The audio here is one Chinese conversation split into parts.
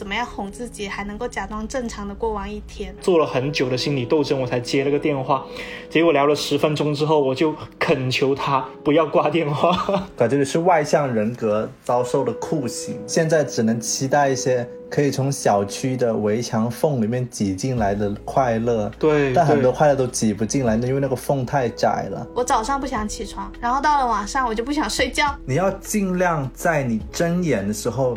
怎么样哄自己还能够假装正常的过完一天。做了很久的心理斗争，我才接了个电话。结果聊了十分钟之后，我就恳求他不要挂电话。感觉是外向人格遭受了酷刑，现在只能期待一些可以从小区的围墙缝里面挤进来的快乐。对，但很多快乐都挤不进来，因为那个缝太窄了。我早上不想起床，然后到了晚上我就不想睡觉。你要尽量在你睁眼的时候，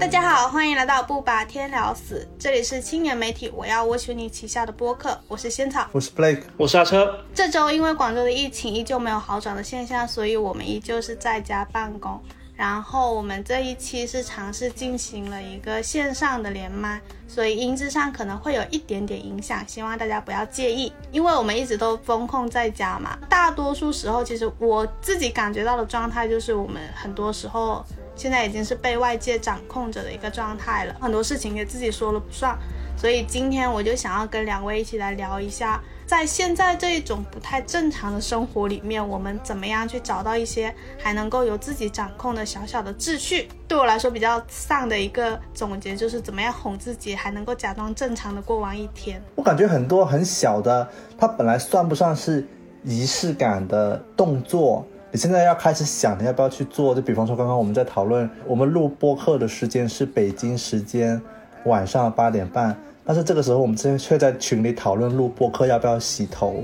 大家好，欢迎来到不把天聊死，这里是青年媒体我要我求你旗下的播客，我是仙草，我是 Blake，我是阿车。这周因为广州的疫情依旧没有好转的现象，所以我们依旧是在家办公。然后我们这一期是尝试进行了一个线上的连麦，所以音质上可能会有一点点影响，希望大家不要介意。因为我们一直都封控在家嘛，大多数时候其实我自己感觉到的状态就是我们很多时候。现在已经是被外界掌控着的一个状态了，很多事情也自己说了不算，所以今天我就想要跟两位一起来聊一下，在现在这一种不太正常的生活里面，我们怎么样去找到一些还能够由自己掌控的小小的秩序。对我来说比较丧的一个总结就是怎么样哄自己还能够假装正常的过完一天。我感觉很多很小的，它本来算不上是仪式感的动作。你现在要开始想，你要不要去做？就比方说，刚刚我们在讨论，我们录播课的时间是北京时间晚上八点半，但是这个时候我们之前却在群里讨论录播课要不要洗头，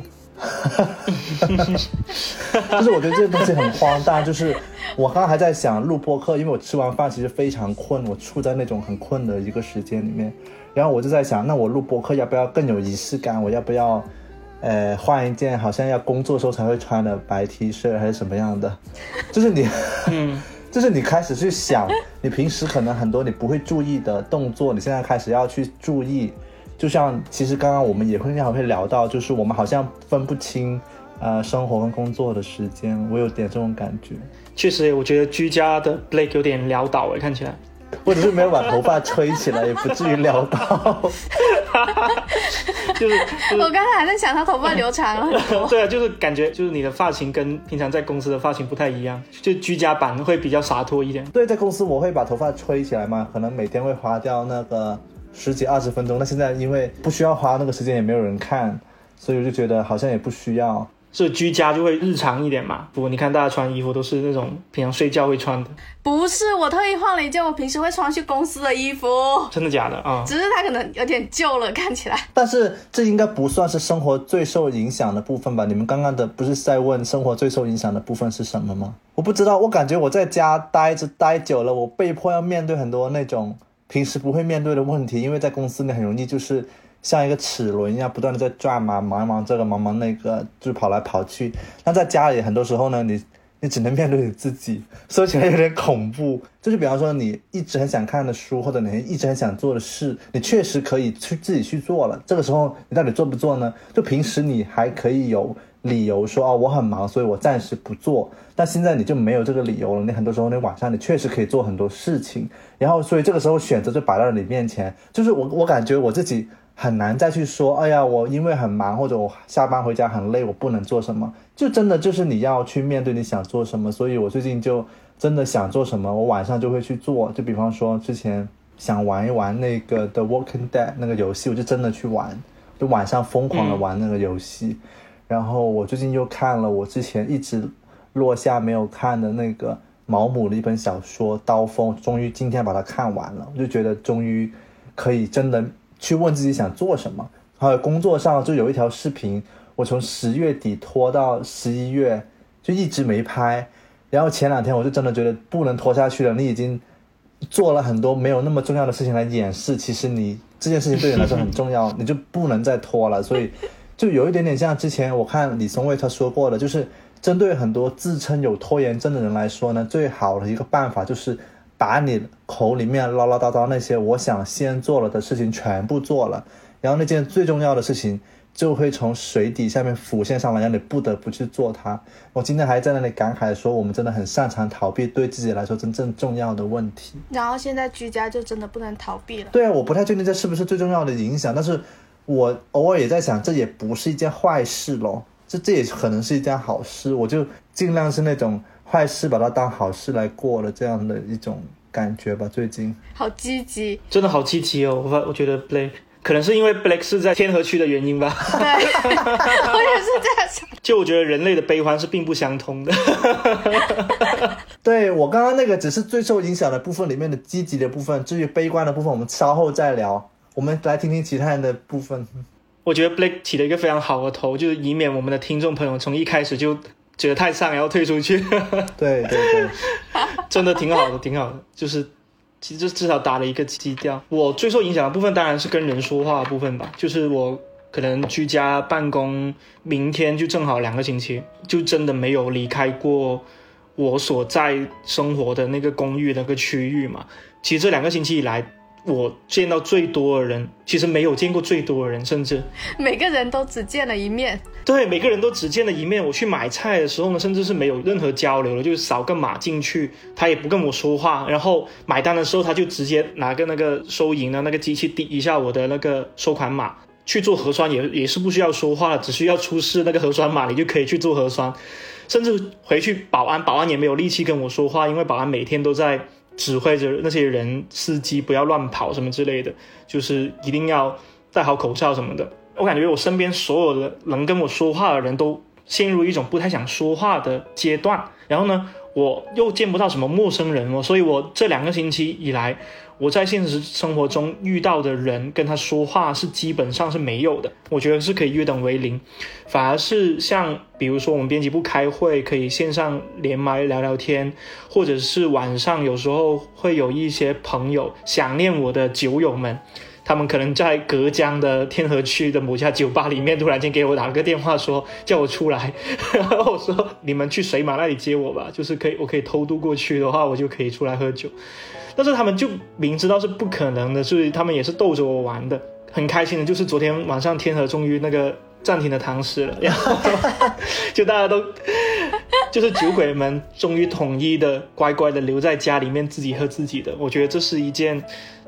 就是我觉得这个东西很荒诞。就是我刚刚还在想录播课，因为我吃完饭其实非常困，我处在那种很困的一个时间里面，然后我就在想，那我录播课要不要更有仪式感？我要不要？呃，换一件好像要工作时候才会穿的白 T 恤还是什么样的，就是你，嗯，就是你开始去想，你平时可能很多你不会注意的动作，你现在开始要去注意。就像其实刚刚我们也会经常会聊到，就是我们好像分不清，呃，生活跟工作的时间，我有点这种感觉。确实，我觉得居家的 Blake 有点潦倒诶，看起来。或者是没有把头发吹起来，也不至于撩到。就是我刚才还在想他头发留长了。对啊，就是感觉就是你的发型跟平常在公司的发型不太一样，就居家版会比较洒脱一点。对，在公司我会把头发吹起来嘛，可能每天会花掉那个十几二十分钟。那现在因为不需要花那个时间，也没有人看，所以我就觉得好像也不需要。是居家就会日常一点嘛？不过，你看大家穿衣服都是那种平常睡觉会穿的。不是，我特意换了一件我平时会穿去公司的衣服。真的假的啊？只是它可能有点旧了，看起来。但是这应该不算是生活最受影响的部分吧？你们刚刚的不是在问生活最受影响的部分是什么吗？我不知道，我感觉我在家待着待久了，我被迫要面对很多那种平时不会面对的问题，因为在公司里很容易就是。像一个齿轮一样不断的在转嘛，忙忙这个，忙忙那个，就跑来跑去。那在家里很多时候呢，你你只能面对你自己，说起来有点恐怖。就是比方说你一直很想看的书，或者你一直很想做的事，你确实可以去自己去做了。这个时候你到底做不做呢？就平时你还可以有理由说哦我很忙，所以我暂时不做。但现在你就没有这个理由了。你很多时候你晚上你确实可以做很多事情，然后所以这个时候选择就摆在你面前。就是我我感觉我自己。很难再去说，哎呀，我因为很忙，或者我下班回家很累，我不能做什么。就真的就是你要去面对你想做什么。所以我最近就真的想做什么，我晚上就会去做。就比方说之前想玩一玩那个 The Walking Dead 那个游戏，我就真的去玩，就晚上疯狂的玩那个游戏。然后我最近又看了我之前一直落下没有看的那个毛姆的一本小说《刀锋》，终于今天把它看完了，我就觉得终于可以真的。去问自己想做什么，还有工作上就有一条视频，我从十月底拖到十一月，就一直没拍。然后前两天我就真的觉得不能拖下去了。你已经做了很多没有那么重要的事情来掩饰，其实你这件事情对你来说很重要，你就不能再拖了。所以就有一点点像之前我看李松蔚他说过的，就是针对很多自称有拖延症的人来说呢，最好的一个办法就是把你口里面唠唠叨叨那些我想先做了的事情全部做了，然后那件最重要的事情就会从水底下面浮现上来，让你不得不去做它。我今天还在那里感慨说，我们真的很擅长逃避对自己来说真正重要的问题。然后现在居家就真的不能逃避了。对啊，我不太确定这是不是最重要的影响，但是我偶尔也在想，这也不是一件坏事咯，这这也可能是一件好事。我就尽量是那种坏事把它当好事来过了这样的一种感觉吧。最近好积极，真的好积极哦！我发我觉得 Blake 可能是因为 Blake 是在天河区的原因吧。对，我也是这样想。就我觉得人类的悲欢是并不相通的。对我刚刚那个只是最受影响的部分里面的积极的部分，至于悲观的部分，我们稍后再聊。我们来听听其他人的部分。我觉得 Blake 起了一个非常好的头，就是以免我们的听众朋友从一开始就觉得太丧，然后退出去。对 对对，真的挺好的，挺好的，就是其实至少打了一个基调。我最受影响的部分当然是跟人说话的部分吧，就是我可能居家办公，明天就正好两个星期，就真的没有离开过我所在生活的那个公寓那个区域嘛。其实这两个星期以来，我见到最多的人，其实没有见过最多的人，甚至每个人都只见了一面。对，每个人都只见了一面。我去买菜的时候呢，甚至是没有任何交流的，就是扫个码进去，他也不跟我说话。然后买单的时候，他就直接拿个那个收银的那个机器抵一下我的那个收款码。去做核酸也也是不需要说话，只需要出示那个核酸码，你就可以去做核酸。甚至回去保安，保安也没有力气跟我说话，因为保安每天都在指挥着那些人司机不要乱跑什么之类的，就是一定要戴好口罩什么的。我感觉我身边所有的能跟我说话的人都陷入一种不太想说话的阶段，然后呢，我又见不到什么陌生人哦，所以我这两个星期以来，我在现实生活中遇到的人跟他说话是基本上是没有的，我觉得是可以约等为零，反而是像比如说我们编辑部开会可以线上连麦聊聊天，或者是晚上有时候会有一些朋友想念我的酒友们。他们可能在隔江的天河区的某家酒吧里面，突然间给我打了个电话，说叫我出来，然 后我说你们去水马那里接我吧，就是可以，我可以偷渡过去的话，我就可以出来喝酒。但是他们就明知道是不可能的，所以他们也是逗着我玩的，很开心的。就是昨天晚上天河终于那个暂停的堂食了，然 后就大家都就是酒鬼们终于统一的乖乖的留在家里面自己喝自己的。我觉得这是一件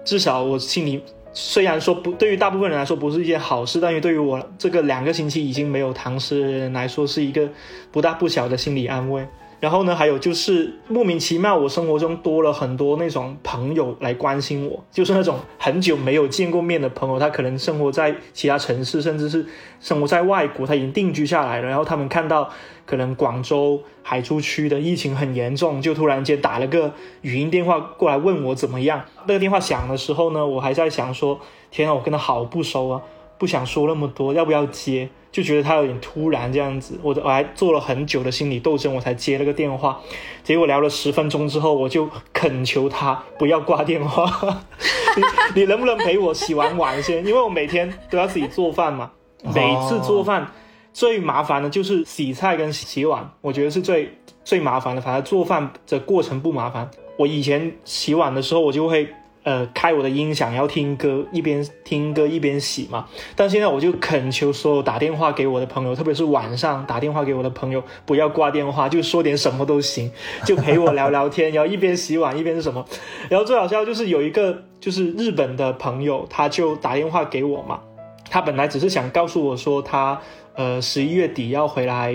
至少我心里。虽然说不，对于大部分人来说不是一件好事，但是对于我这个两个星期已经没有糖吃的人来说，是一个不大不小的心理安慰。然后呢，还有就是莫名其妙，我生活中多了很多那种朋友来关心我，就是那种很久没有见过面的朋友，他可能生活在其他城市，甚至是生活在外国，他已经定居下来了。然后他们看到可能广州海珠区的疫情很严重，就突然间打了个语音电话过来问我怎么样。那个电话响的时候呢，我还在想说，天啊，我跟他好不熟啊，不想说那么多，要不要接？就觉得他有点突然这样子，我我还做了很久的心理斗争，我才接了个电话。结果聊了十分钟之后，我就恳求他不要挂电话，你你能不能陪我洗完碗先？因为我每天都要自己做饭嘛，每次做饭最麻烦的就是洗菜跟洗碗，我觉得是最最麻烦的。反正做饭的过程不麻烦，我以前洗碗的时候，我就会。呃，开我的音响，要听歌，一边听歌一边洗嘛。但现在我就恳求所有打电话给我的朋友，特别是晚上打电话给我的朋友，不要挂电话，就说点什么都行，就陪我聊聊天，然后一边洗碗一边是什么。然后最好笑就是有一个就是日本的朋友，他就打电话给我嘛。他本来只是想告诉我说他呃十一月底要回来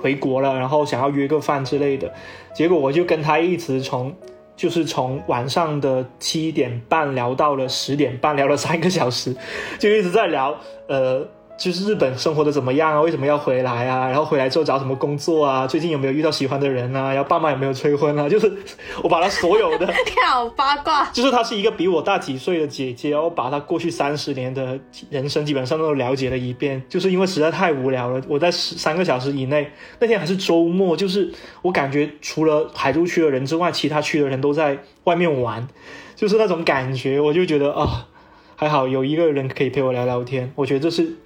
回国了，然后想要约个饭之类的。结果我就跟他一直从。就是从晚上的七点半聊到了十点半，聊了三个小时，就一直在聊，呃。就是日本生活的怎么样啊？为什么要回来啊？然后回来之后找什么工作啊？最近有没有遇到喜欢的人啊？然后爸妈有没有催婚啊？就是 我把他所有的，好八卦。就是她是一个比我大几岁的姐姐，然后把她过去三十年的人生基本上都了解了一遍。就是因为实在太无聊了，我在十三个小时以内，那天还是周末，就是我感觉除了海珠区的人之外，其他区的人都在外面玩，就是那种感觉，我就觉得啊，还好有一个人可以陪我聊聊天。我觉得这是。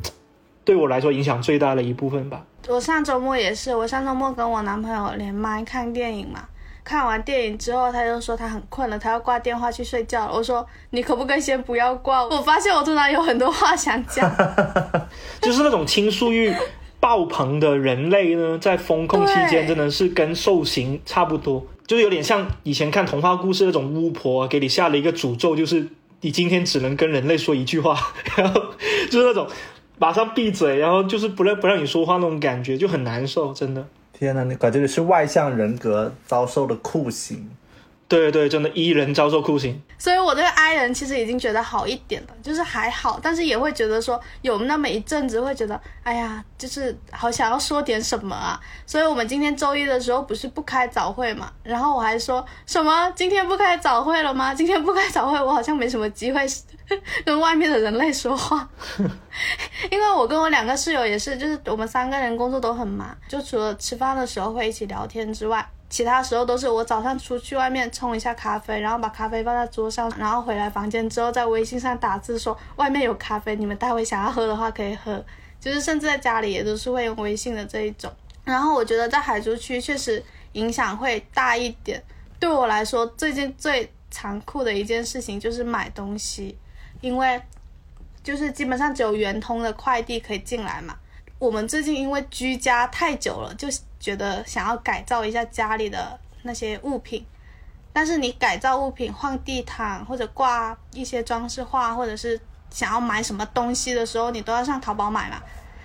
对我来说，影响最大的一部分吧。我上周末也是，我上周末跟我男朋友连麦看电影嘛，看完电影之后，他就说他很困了，他要挂电话去睡觉了。我说你可不可以先不要挂？我发现我突然有很多话想讲，就是那种倾诉欲爆棚的人类呢，在风控期间真的是跟受刑差不多，就是有点像以前看童话故事那种巫婆给你下了一个诅咒，就是你今天只能跟人类说一句话，然后 就是那种马上闭嘴，然后就是不让不让你说话那种感觉，就很难受，真的。天呐，你感觉你是外向人格遭受的酷刑。对对，真的一人遭受酷刑。所以我这个 I 人其实已经觉得好一点了，就是还好，但是也会觉得说有那么一阵子会觉得，哎呀，就是好想要说点什么啊。所以我们今天周一的时候不是不开早会嘛，然后我还说什么今天不开早会了吗？今天不开早会，我好像没什么机会跟外面的人类说话，因为我跟我两个室友也是，就是我们三个人工作都很忙，就除了吃饭的时候会一起聊天之外。其他时候都是我早上出去外面冲一下咖啡，然后把咖啡放在桌上，然后回来房间之后在微信上打字说外面有咖啡，你们待会想要喝的话可以喝。就是甚至在家里也都是会用微信的这一种。然后我觉得在海珠区确实影响会大一点。对我来说，最近最残酷的一件事情就是买东西，因为就是基本上只有圆通的快递可以进来嘛。我们最近因为居家太久了，就觉得想要改造一下家里的那些物品。但是你改造物品、换地毯或者挂一些装饰画，或者是想要买什么东西的时候，你都要上淘宝买嘛。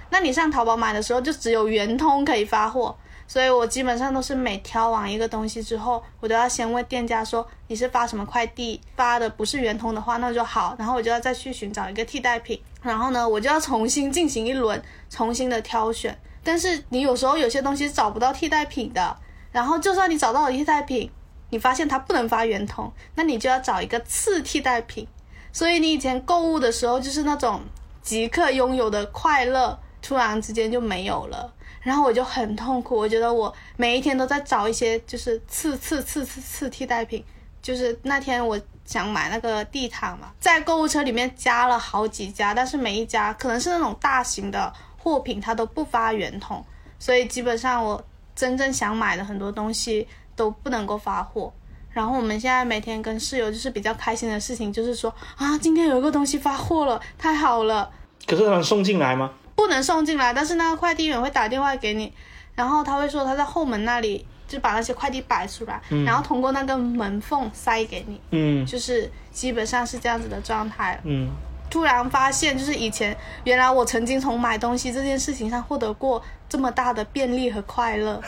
那你上淘宝买的时候，就只有圆通可以发货，所以我基本上都是每挑完一个东西之后，我都要先问店家说你是发什么快递，发的不是圆通的话那就好，然后我就要再去寻找一个替代品，然后呢，我就要重新进行一轮重新的挑选。但是你有时候有些东西找不到替代品的，然后就算你找到了替代品，你发现它不能发圆通，那你就要找一个次替代品。所以你以前购物的时候就是那种即刻拥有的快乐，突然之间就没有了。然后我就很痛苦，我觉得我每一天都在找一些就是次次次次次替代品。就是那天我想买那个地毯嘛，在购物车里面加了好几家，但是每一家可能是那种大型的货品，它都不发圆通，所以基本上我真正想买的很多东西都不能够发货。然后我们现在每天跟室友就是比较开心的事情，就是说啊，今天有一个东西发货了，太好了。可是他们送进来吗？不能送进来，但是那个快递员会打电话给你，然后他会说他在后门那里就把那些快递摆出来，然后通过那个门缝塞给你，嗯就是基本上是这样子的状态了。嗯，突然发现，就是以前原来我曾经从买东西这件事情上获得过这么大的便利和快乐。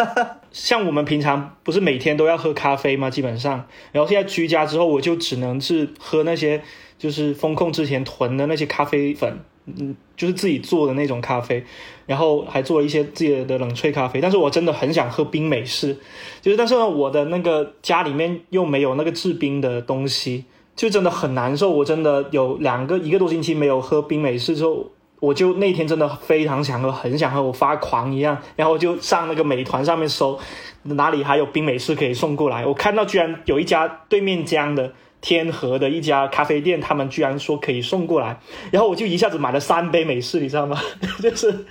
像我们平常不是每天都要喝咖啡吗？基本上，然后现在居家之后，我就只能是喝那些就是风控之前囤的那些咖啡粉，嗯，就是自己做的那种咖啡，然后还做了一些自己的冷萃咖啡。但是我真的很想喝冰美式，就是但是呢，我的那个家里面又没有那个制冰的东西，就真的很难受。我真的有两个一个多星期没有喝冰美式之后。我就那天真的非常想喝，很想喝，我发狂一样，然后就上那个美团上面搜，哪里还有冰美式可以送过来。我看到居然有一家对面江的天河的一家咖啡店，他们居然说可以送过来，然后我就一下子买了三杯美式，你知道吗？就是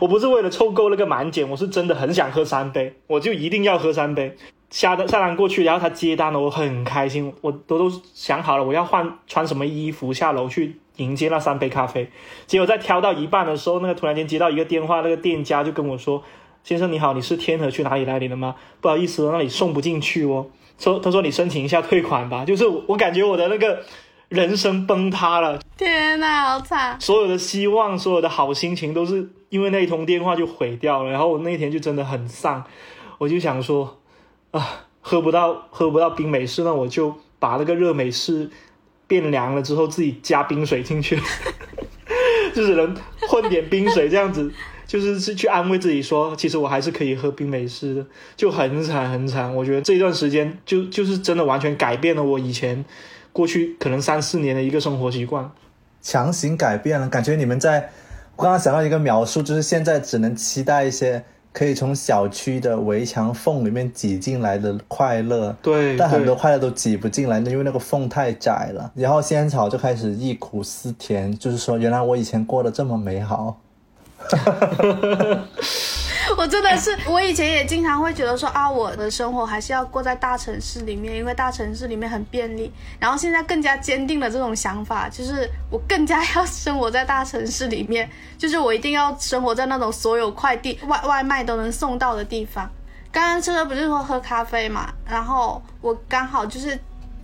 我不是为了凑够那个满减，我是真的很想喝三杯，我就一定要喝三杯。下单下单过去，然后他接单了，我很开心，我都都想好了我要换穿什么衣服下楼去迎接那三杯咖啡。结果在挑到一半的时候，那个突然间接到一个电话，那个店家就跟我说：“先生你好，你是天河去哪里来临的吗？不好意思，那里送不进去哦。”说他说你申请一下退款吧。就是我感觉我的那个人生崩塌了，天哪，好惨！所有的希望，所有的好心情都是因为那一通电话就毁掉了。然后我那天就真的很丧，我就想说。啊，喝不到喝不到冰美式，那我就把那个热美式变凉了之后，自己加冰水进去，就只能混点冰水这样子，就是是去安慰自己说，其实我还是可以喝冰美式的，就很惨很惨。我觉得这一段时间就就是真的完全改变了我以前过去可能三四年的一个生活习惯，强行改变了，感觉你们在，我刚刚想到一个描述，就是现在只能期待一些。可以从小区的围墙缝里面挤进来的快乐，对，但很多快乐都挤不进来，因为那个缝太窄了。然后仙草就开始忆苦思甜，就是说，原来我以前过得这么美好。我真的是，我以前也经常会觉得说啊，我的生活还是要过在大城市里面，因为大城市里面很便利。然后现在更加坚定了这种想法，就是我更加要生活在大城市里面，就是我一定要生活在那种所有快递 外外卖都能送到的地方。刚刚吃的不是说喝咖啡嘛，然后我刚好就是。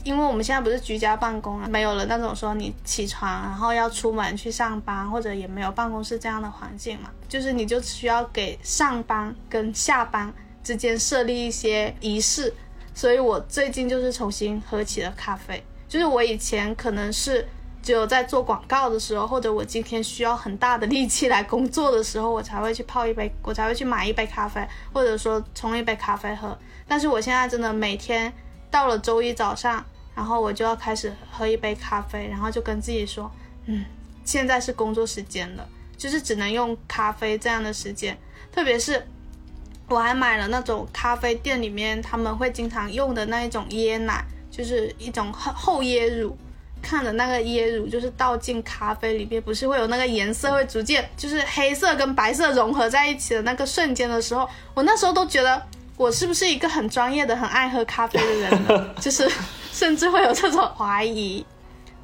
因为我们现在不是居家办公了，没有了那种说你起床然后要出门去上班，或者也没有办公室这样的环境嘛，就是你就需要给上班跟下班之间设立一些仪式，所以我最近就是重新喝起了咖啡，就是我以前可能是只有在做广告的时候，或者我今天需要很大的力气来工作的时候，我才会去泡一杯，我才会去买一杯咖啡，或者说冲一杯咖啡喝，但是我现在真的每天到了周一早上。然后我就要开始喝一杯咖啡，然后就跟自己说，嗯，现在是工作时间了，就是只能用咖啡这样的时间。特别是我还买了那种咖啡店里面他们会经常用的那一种椰奶，就是一种厚厚椰乳。看着那个椰乳就是倒进咖啡里面，不是会有那个颜色会逐渐就是黑色跟白色融合在一起的那个瞬间的时候，我那时候都觉得我是不是一个很专业的、很爱喝咖啡的人呢？就是。甚至会有这种怀疑，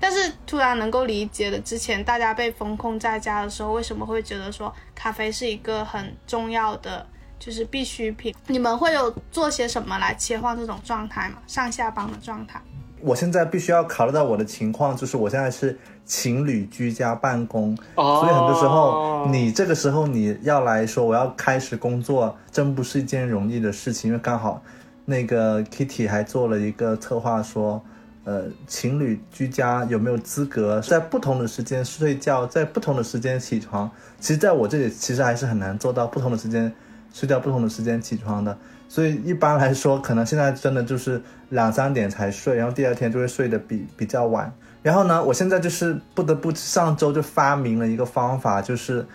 但是突然能够理解了之前大家被封控在家的时候，为什么会觉得说咖啡是一个很重要的就是必需品？你们会有做些什么来切换这种状态吗？上下班的状态？我现在必须要考虑到我的情况，就是我现在是情侣居家办公，所以很多时候你这个时候你要来说我要开始工作，真不是一件容易的事情，因为刚好。那个 Kitty 还做了一个策划，说，呃，情侣居家有没有资格在不同的时间睡觉，在不同的时间起床？其实，在我这里，其实还是很难做到不同的时间睡觉，不同的时间起床的。所以一般来说，可能现在真的就是两三点才睡，然后第二天就会睡得比比较晚。然后呢，我现在就是不得不上周就发明了一个方法，就是，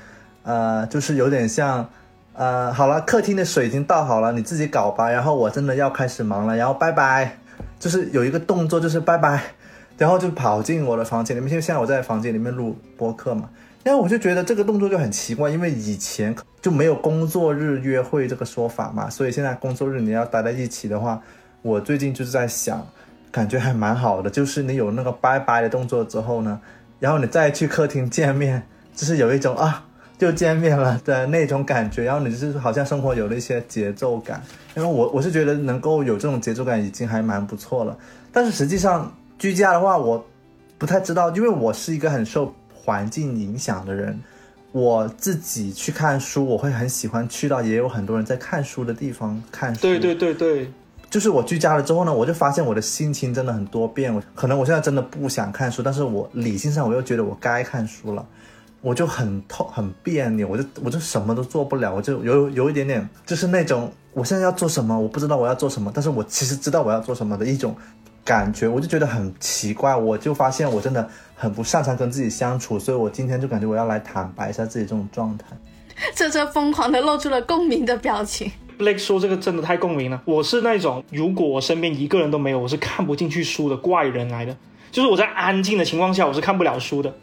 呃，就是有点像。呃，好了，客厅的水已经倒好了，你自己搞吧。然后我真的要开始忙了，然后拜拜，就是有一个动作，就是拜拜，然后就跑进我的房间里面。因为现在我在房间里面录播客嘛，因为我就觉得这个动作就很奇怪，因为以前就没有工作日约会这个说法嘛，所以现在工作日你要待在一起的话，我最近就是在想，感觉还蛮好的，就是你有那个拜拜的动作之后呢，然后你再去客厅见面，就是有一种啊。就见面了的那种感觉，然后你就是好像生活有了一些节奏感，因为我我是觉得能够有这种节奏感已经还蛮不错了。但是实际上居家的话，我不太知道，因为我是一个很受环境影响的人。我自己去看书，我会很喜欢去到也有很多人在看书的地方看书。对对对对，就是我居家了之后呢，我就发现我的心情真的很多变。可能我现在真的不想看书，但是我理性上我又觉得我该看书了。我就很痛很别扭，我就我就什么都做不了，我就有有一点点，就是那种我现在要做什么，我不知道我要做什么，但是我其实知道我要做什么的一种感觉，我就觉得很奇怪，我就发现我真的很不擅长跟自己相处，所以我今天就感觉我要来坦白一下自己这种状态。这这疯狂的露出了共鸣的表情。Blake 说这个真的太共鸣了，我是那种如果我身边一个人都没有，我是看不进去书的怪人来的，就是我在安静的情况下，我是看不了书的。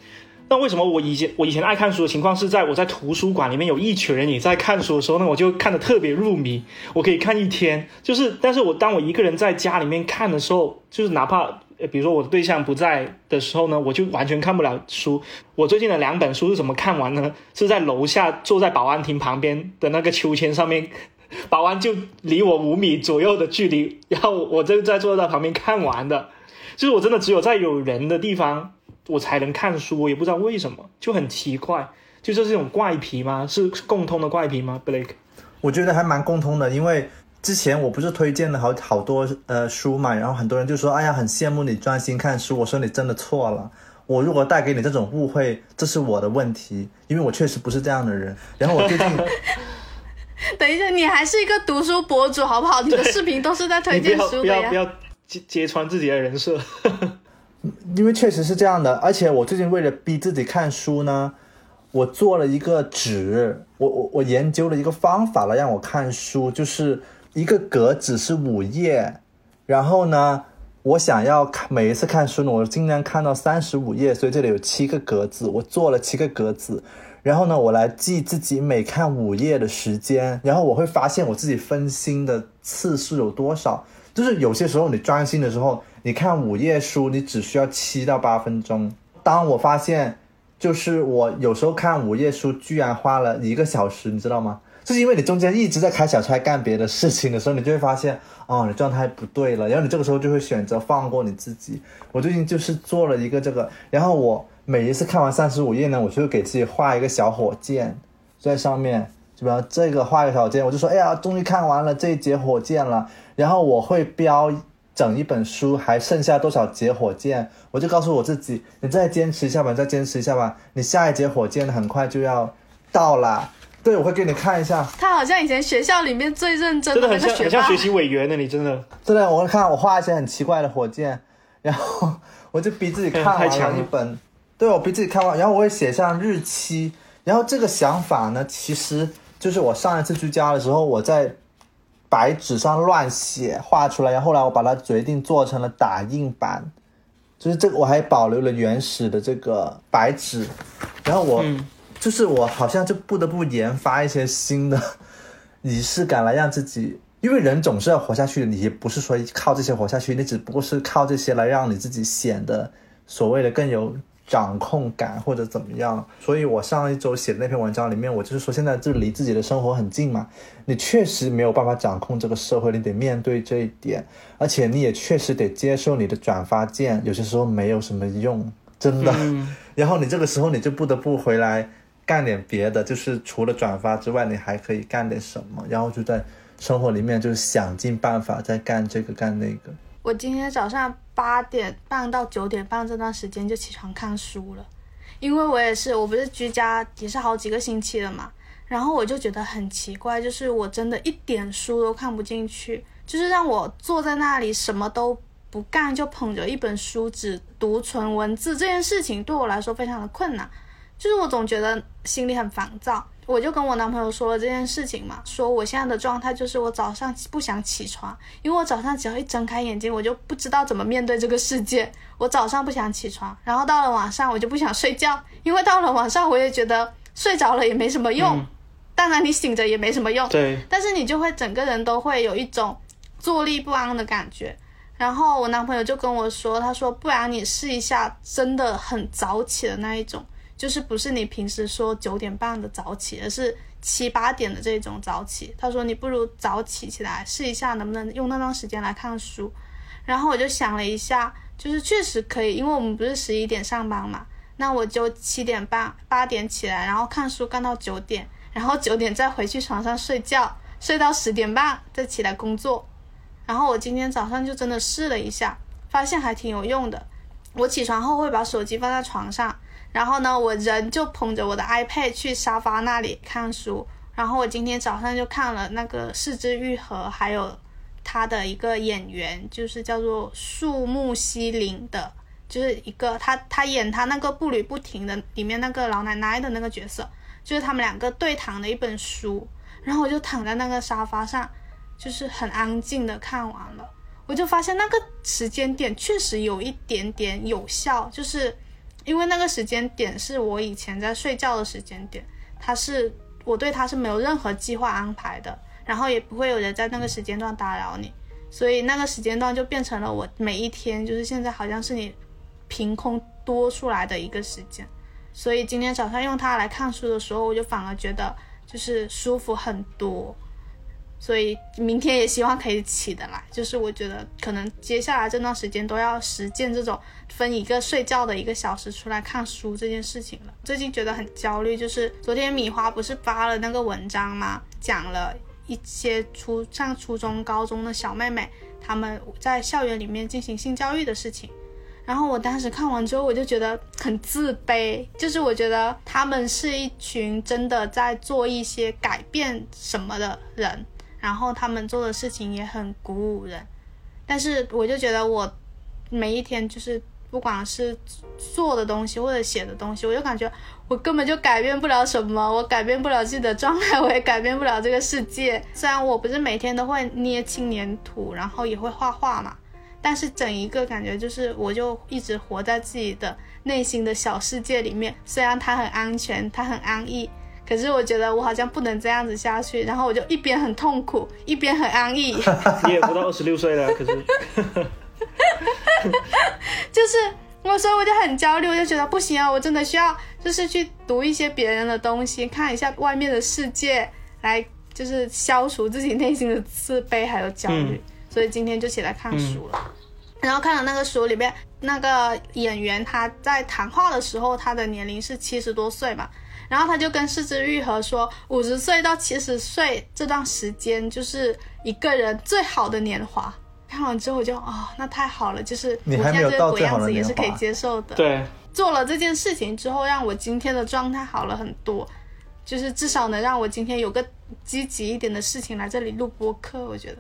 那为什么我以前我以前爱看书的情况是在我在图书馆里面有一群人也在看书的时候呢，我就看的特别入迷，我可以看一天。就是，但是我当我一个人在家里面看的时候，就是哪怕比如说我的对象不在的时候呢，我就完全看不了书。我最近的两本书是怎么看完呢？是在楼下坐在保安亭旁边的那个秋千上面，保安就离我五米左右的距离，然后我就在坐在旁边看完的。就是我真的只有在有人的地方。我才能看书，我也不知道为什么，就很奇怪，就这是种怪癖吗？是共通的怪癖吗？Blake，我觉得还蛮共通的，因为之前我不是推荐了好好多呃书嘛，然后很多人就说，哎呀，很羡慕你专心看书。我说你真的错了，我如果带给你这种误会，这是我的问题，因为我确实不是这样的人。然后我最近，等一下，你还是一个读书博主好不好？你的视频都是在推 荐书的呀。不要不要揭揭穿自己的人设。因为确实是这样的，而且我最近为了逼自己看书呢，我做了一个纸，我我我研究了一个方法来让我看书，就是一个格子是五页，然后呢，我想要看每一次看书呢，我尽量看到三十五页，所以这里有七个格子，我做了七个格子，然后呢，我来记自己每看五页的时间，然后我会发现我自己分心的次数有多少。就是有些时候你专心的时候，你看五页书，你只需要七到八分钟。当我发现，就是我有时候看五页书，居然花了一个小时，你知道吗？就是因为你中间一直在开小差干别的事情的时候，你就会发现，哦，你状态不对了，然后你这个时候就会选择放过你自己。我最近就是做了一个这个，然后我每一次看完三十五页呢，我就会给自己画一个小火箭在上面，就比方这个画一个小火箭，我就说，哎呀，终于看完了这一节火箭了。然后我会标整一本书还剩下多少节火箭，我就告诉我自己，你再坚持一下吧，再坚持一下吧，你下一节火箭很快就要到了。对，我会给你看一下。他好像以前学校里面最认真真的很那个学霸像很像学。习委员呢，你真的。真的，我会看我画一些很奇怪的火箭，然后我就逼自己看完了一本，对我逼自己看完，然后我会写上日期，然后这个想法呢，其实就是我上一次居家的时候，我在白纸上乱写画出来，然后后来我把它决定做成了打印版，就是这个我还保留了原始的这个白纸，然后我、嗯。就是我好像就不得不研发一些新的仪式感来让自己，因为人总是要活下去的，你也不是说靠这些活下去，你只不过是靠这些来让你自己显得所谓的更有掌控感或者怎么样。所以我上一周写的那篇文章里面，我就是说现在就离自己的生活很近嘛，你确实没有办法掌控这个社会，你得面对这一点，而且你也确实得接受你的转发键有些时候没有什么用，真的。嗯 然后你这个时候你就不得不回来干点别的，就是除了转发之外，你还可以干点什么？然后就在生活里面就是想尽办法在干这个干那个。我今天早上八点半到九点半这段时间就起床看书了，因为我也是，我不是居家也是好几个星期了嘛，然后我就觉得很奇怪，就是我真的一点书都看不进去，就是让我坐在那里什么都不干，就捧着一本书只读纯文字这件事情对我来说非常的困难，就是我总觉得心里很烦躁。我就跟我男朋友说了这件事情嘛，说我现在的状态就是我早上不想起床，因为我早上只要一睁开眼睛，我就不知道怎么面对这个世界。我早上不想起床，然后到了晚上我就不想睡觉，因为到了晚上我也觉得睡着了也没什么用，嗯当然你醒着也没什么用，对，但是你就会整个人都会有一种坐立不安的感觉。然后我男朋友就跟我说，他说不然你试一下真的很早起的那一种，就是不是你平时说九点半的早起，而是七八点的这种早起。他说你不如早起起来试一下，能不能用那段时间来看书。然后我就想了一下，就是确实可以，因为我们不是十一点上班嘛，那我就七点半八点起来，然后看书干到九点，然后九点再回去床上睡觉，睡到十点半再起来工作。然后我今天早上就真的试了一下，发现还挺有用的。我起床后会把手机放在床上，然后呢，我人就捧着我的 iPad 去沙发那里看书。然后我今天早上就看了那个《四肢愈合》，还有他的一个演员，就是叫做树木希林的，就是一个他他演他那个步履不停的里面那个老奶奶的那个角色，就是他们两个对谈的一本书。然后我就躺在那个沙发上，就是很安静的看完了。我就发现那个时间点确实有一点点有效，就是因为那个时间点是我以前在睡觉的时间点，它是我对它是没有任何计划安排的，然后也不会有人在那个时间段打扰你，所以那个时间段就变成了我每一天，就是现在好像是你凭空多出来的一个时间，所以今天早上用它来看书的时候，我就反而觉得就是舒服很多。所以明天也希望可以起得来。就是我觉得可能接下来这段时间都要实践这种分一个睡觉的一个小时出来看书这件事情了。最近觉得很焦虑，就是昨天米花不是发了那个文章吗？讲了一些初上初中、高中的小妹妹她们在校园里面进行性教育的事情。然后我当时看完之后，我就觉得很自卑，就是我觉得他们是一群真的在做一些改变什么的人，然后他们做的事情也很鼓舞人，但是我就觉得我每一天就是不管是做的东西或者写的东西，我就感觉我根本就改变不了什么，我改变不了自己的状态，我也改变不了这个世界。虽然我不是每天都会捏轻粘土，然后也会画画嘛，但是整一个感觉就是，我就一直活在自己的内心的小世界里面。虽然它很安全，它很安逸，可是我觉得我好像不能这样子下去。然后我就一边很痛苦，一边很安逸，你也不到二十六岁了，可是 就是我，所以我就很焦虑，我就觉得不行啊，我真的需要就是去读一些别人的东西，看一下外面的世界，来就是消除自己内心的自卑还有焦虑。所以今天就起来看书了。然后看了那个书里面，那个演员他在谈话的时候，他的年龄是七十多岁嘛，然后他就跟四肢愈合说，五十岁到七十岁这段时间就是一个人最好的年华。看完之后我就哦，那太好了，就是你我还没有到现在这个鬼最好的年样子也是可以接受的。对，做了这件事情之后，让我今天的状态好了很多，就是至少能让我今天有个积极一点的事情来这里录播客，我觉得。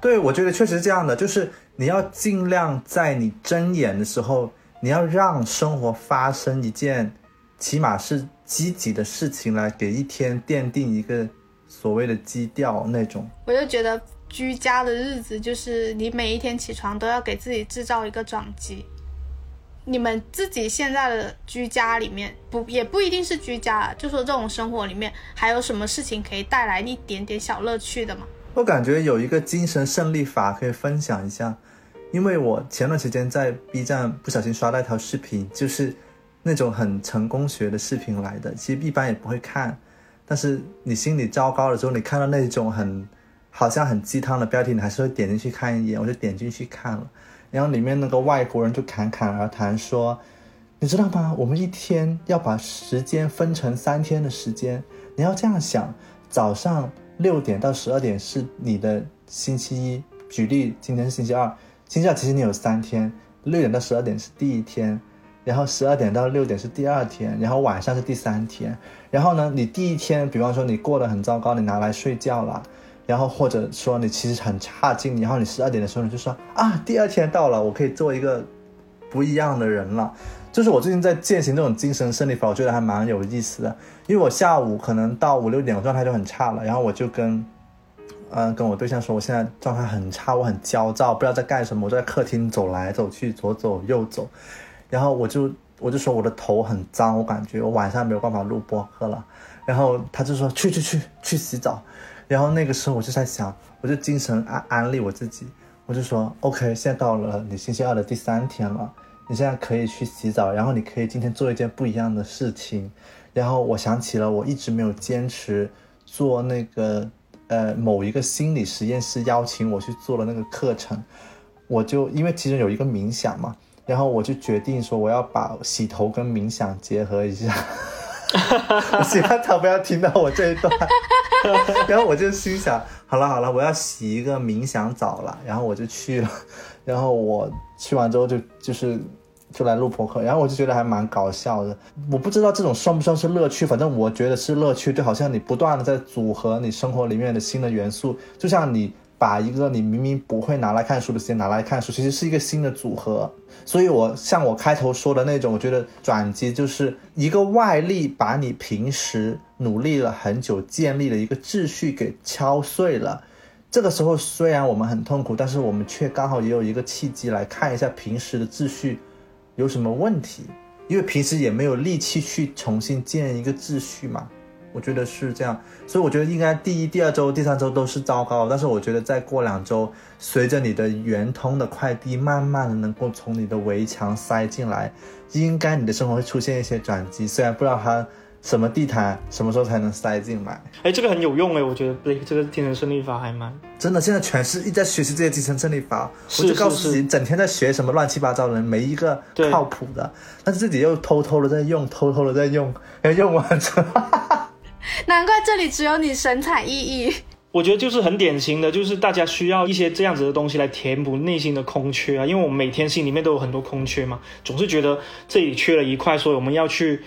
对，我觉得确实是这样的，就是你要尽量在你睁眼的时候，你要让生活发生一件起码是积极的事情，来给一天奠定一个所谓的基调那种。我就觉得居家的日子就是你每一天起床都要给自己制造一个转机。你们自己现在的居家里面，不也不一定是居家啊，就说这种生活里面还有什么事情可以带来一点点小乐趣的吗？我感觉有一个精神胜利法可以分享一下，因为我前段时间在 B 站不小心刷到一条视频，就是那种很成功学的视频来的，其实一般也不会看，但是你心里糟糕的时候，你看到那种很好像很鸡汤的标题，你还是会点进去看一眼，我就点进去看了，然后里面那个外国人就侃侃而谈说，你知道吗？我们一天要把时间分成三天的时间，你要这样想，早上。六点到十二点是你的星期一，举例今天是星期二，星期二其实你有三天，六点到十二点是第一天，然后十二点到六点是第二天，然后晚上是第三天，然后呢，你第一天，比方说你过得很糟糕，你拿来睡觉了，然后或者说你其实很差劲，然后你十二点的时候你就说啊，第二天到了，我可以做一个不一样的人了。就是我最近在践行这种精神胜利法，我觉得还蛮有意思的。因为我下午可能到五六点，我状态就很差了，然后我就跟，嗯、跟我对象说，我现在状态很差，我很焦躁，不知道在干什么，我在客厅走来走去，左走右走，然后我就我就说我的头很脏，我感觉我晚上没有办法录播客了，然后他就说去去去去洗澡，然后那个时候我就在想，我就精神安安利我自己，我就说 OK，现在到了你星期二的第三天了。你现在可以去洗澡，然后你可以今天做一件不一样的事情。然后我想起了我一直没有坚持做那个呃某一个心理实验室邀请我去做的那个课程，我就因为其中有一个冥想嘛，然后我就决定说我要把洗头跟冥想结合一下。我希望他不要听到我这一段，然后我就心想，好了好了，我要洗一个冥想澡了，然后我就去了，然后我去完之后就就是就来录播客，然后我就觉得还蛮搞笑的，我不知道这种算不算是乐趣，反正我觉得是乐趣，就好像你不断的在组合你生活里面的新的元素，就像你。把一个你明明不会拿来看书的时间拿来看书，其实是一个新的组合。所以，我像我开头说的那种，我觉得转机就是一个外力把你平时努力了很久建立的一个秩序给敲碎了。这个时候，虽然我们很痛苦，但是我们却刚好也有一个契机来看一下平时的秩序有什么问题，因为平时也没有力气去重新建一个秩序嘛。我觉得是这样，所以我觉得应该第一、第二周、第三周都是糟糕，但是我觉得再过两周，随着你的圆通的快递慢慢的能够从你的围墙塞进来，应该你的生活会出现一些转机。虽然不知道它什么地毯什么时候才能塞进来。哎，这个很有用哎，我觉得对这个精神胜利法还蛮真的。现在全是一直在学习这些精神胜利法，我就告诉自己，是是整天在学什么乱七八糟的人，没一个靠谱的，但是自己又偷偷的在用，偷偷的在用，用完之后。难怪这里只有你神采奕奕。我觉得就是很典型的，就是大家需要一些这样子的东西来填补内心的空缺啊，因为我们每天心里面都有很多空缺嘛，总是觉得这里缺了一块，所以我们要去